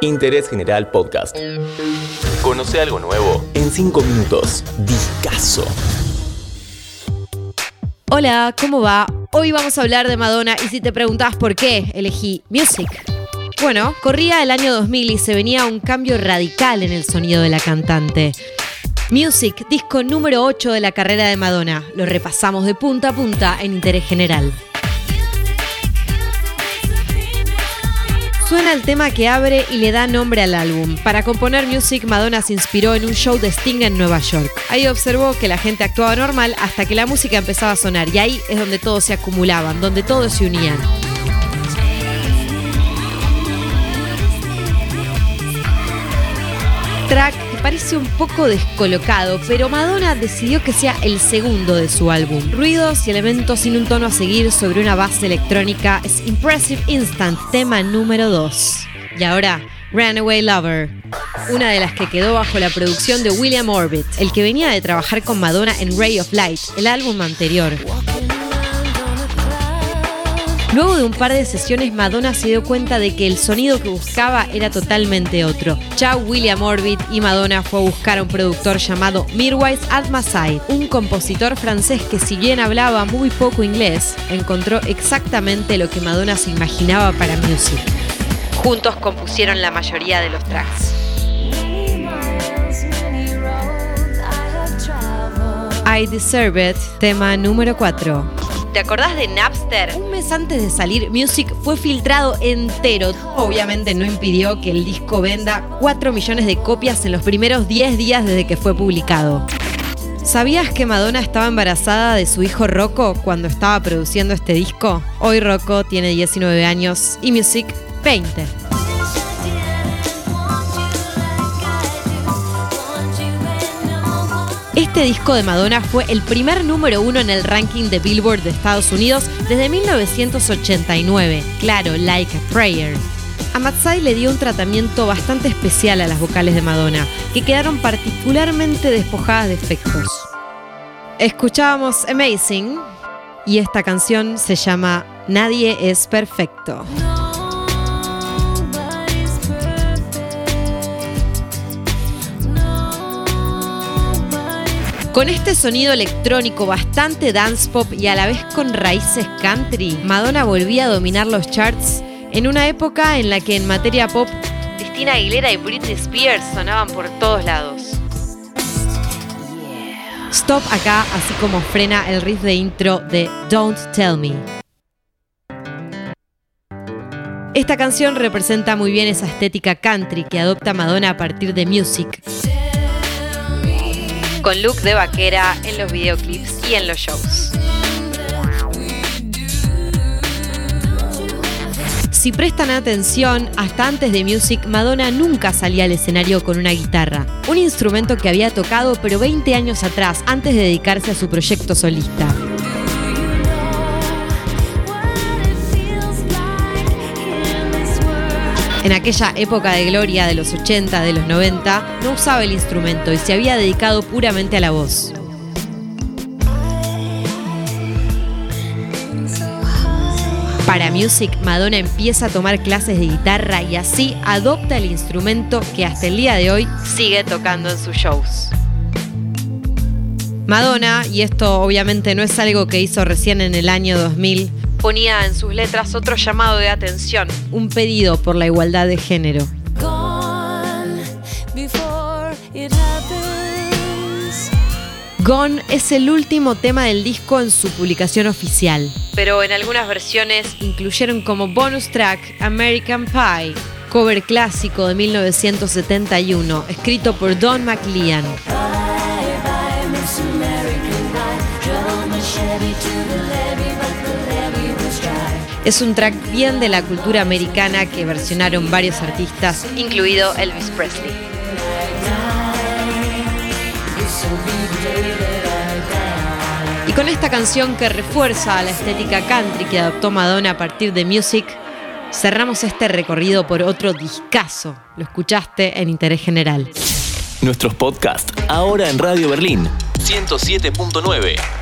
Interés General Podcast. Conoce algo nuevo en 5 minutos. Discaso. Hola, ¿cómo va? Hoy vamos a hablar de Madonna y si te preguntabas por qué elegí Music. Bueno, corría el año 2000 y se venía un cambio radical en el sonido de la cantante. Music, disco número 8 de la carrera de Madonna. Lo repasamos de punta a punta en interés general. Suena el tema que abre y le da nombre al álbum. Para componer Music, Madonna se inspiró en un show de Sting en Nueva York. Ahí observó que la gente actuaba normal hasta que la música empezaba a sonar y ahí es donde todos se acumulaban, donde todos se unían. Track parece un poco descolocado, pero Madonna decidió que sea el segundo de su álbum. Ruidos y elementos sin un tono a seguir sobre una base electrónica es Impressive Instant, tema número 2. Y ahora, Runaway Lover, una de las que quedó bajo la producción de William Orbit, el que venía de trabajar con Madonna en Ray of Light, el álbum anterior. Luego de un par de sesiones, Madonna se dio cuenta de que el sonido que buscaba era totalmente otro. Chao William Orbit y Madonna fue a buscar a un productor llamado Mirwais Almasai, un compositor francés que si bien hablaba muy poco inglés, encontró exactamente lo que Madonna se imaginaba para Music. Juntos compusieron la mayoría de los tracks. I Deserve It, tema número 4. ¿Te acordás de Napster? Un mes antes de salir, Music fue filtrado entero. Obviamente no impidió que el disco venda 4 millones de copias en los primeros 10 días desde que fue publicado. ¿Sabías que Madonna estaba embarazada de su hijo Rocco cuando estaba produciendo este disco? Hoy Rocco tiene 19 años y Music 20. Este disco de Madonna fue el primer número uno en el ranking de Billboard de Estados Unidos desde 1989. Claro, Like a Prayer. A Matsai le dio un tratamiento bastante especial a las vocales de Madonna, que quedaron particularmente despojadas de efectos. Escuchábamos Amazing y esta canción se llama Nadie es perfecto. Con este sonido electrónico bastante dance pop y a la vez con raíces country, Madonna volvía a dominar los charts en una época en la que en materia pop, Christina Aguilera y Britney Spears sonaban por todos lados. Stop acá, así como frena el riff de intro de Don't Tell Me. Esta canción representa muy bien esa estética country que adopta Madonna a partir de Music con look de vaquera en los videoclips y en los shows. Si prestan atención, hasta antes de Music, Madonna nunca salía al escenario con una guitarra, un instrumento que había tocado pero 20 años atrás, antes de dedicarse a su proyecto solista. En aquella época de gloria de los 80, de los 90, no usaba el instrumento y se había dedicado puramente a la voz. Para Music, Madonna empieza a tomar clases de guitarra y así adopta el instrumento que hasta el día de hoy sigue tocando en sus shows. Madonna, y esto obviamente no es algo que hizo recién en el año 2000, ponía en sus letras otro llamado de atención, un pedido por la igualdad de género. Gone es el último tema del disco en su publicación oficial, pero en algunas versiones incluyeron como bonus track American Pie, cover clásico de 1971, escrito por Don McLean. Es un track bien de la cultura americana que versionaron varios artistas, incluido Elvis Presley. Y con esta canción que refuerza la estética country que adoptó Madonna a partir de Music, cerramos este recorrido por otro discazo. Lo escuchaste en Interés General. Nuestros podcasts ahora en Radio Berlín 107.9